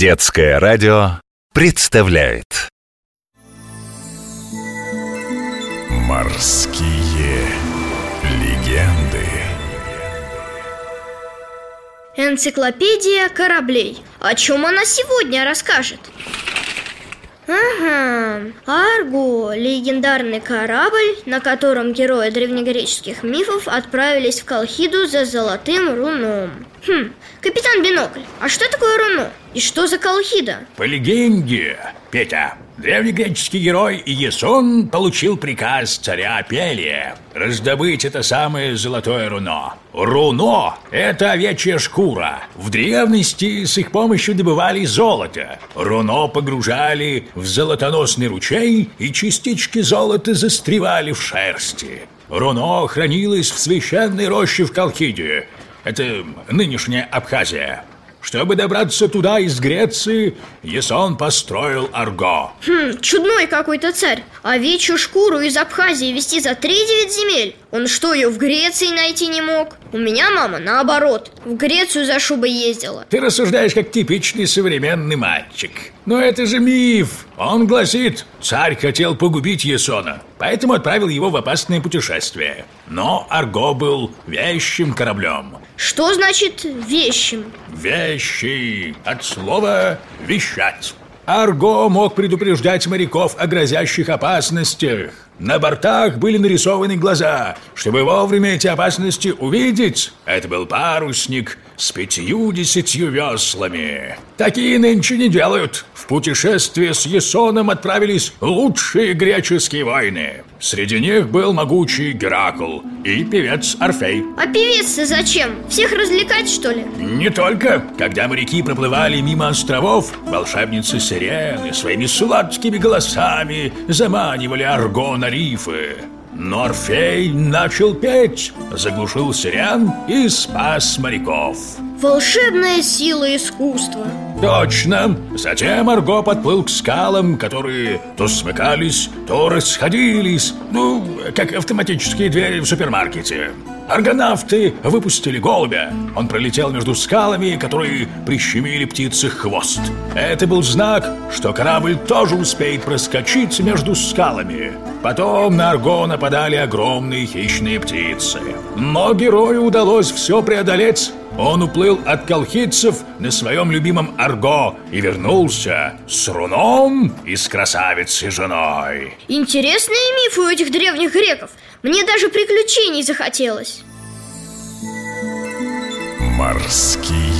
Детское радио представляет Морские легенды Энциклопедия кораблей. О чем она сегодня расскажет? Ага, Арго – легендарный корабль, на котором герои древнегреческих мифов отправились в Колхиду за золотым руном. Хм, капитан Бинокль, а что такое руно? И что за Колхида? По легенде, Петя, древнегреческий герой Иесон получил приказ царя Пелия раздобыть это самое золотое руно. Руно – это овечья шкура. В древности с их помощью добывали золото. Руно погружали в золотоносный ручей, и частички золота застревали в шерсти. Руно хранилось в священной роще в Колхиде. Это нынешняя Абхазия. Чтобы добраться туда из Греции, Ясон построил Арго. Хм, чудной какой-то царь. Овечью шкуру из Абхазии вести за три девять земель. Он что, ее в Греции найти не мог? У меня мама, наоборот, в Грецию за шубой ездила. Ты рассуждаешь как типичный современный мальчик. Но это же миф. Он гласит, царь хотел погубить Ясона, поэтому отправил его в опасное путешествие. Но Арго был вещим кораблем. Что значит вещим? Вещи от слова «вещать». Арго мог предупреждать моряков о грозящих опасностях. На бортах были нарисованы глаза, чтобы вовремя эти опасности увидеть. Это был парусник с пятью-десятью веслами. Такие нынче не делают. В путешествие с Есоном отправились лучшие греческие воины. Среди них был могучий Геракл и певец Орфей. А певец-то зачем? Всех развлекать, что ли? Не только. Когда моряки проплывали мимо островов, волшебницы Сирены своими сладкими голосами заманивали Арго на рифы. Но Орфей начал петь, заглушил сирен и спас моряков. Волшебная сила искусства. Точно. Затем Арго подплыл к скалам, которые то смыкались, то расходились. Ну, как автоматические двери в супермаркете. Аргонавты выпустили голубя. Он пролетел между скалами, которые прищемили птицы хвост. Это был знак, что корабль тоже успеет проскочить между скалами. Потом на Арго нападали огромные хищные птицы. Но герою удалось все преодолеть. Он уплыл от колхидцев на своем любимом Арго и вернулся с руном и с красавицей женой. Интересные мифы у этих древних греков. Мне даже приключений захотелось. Морские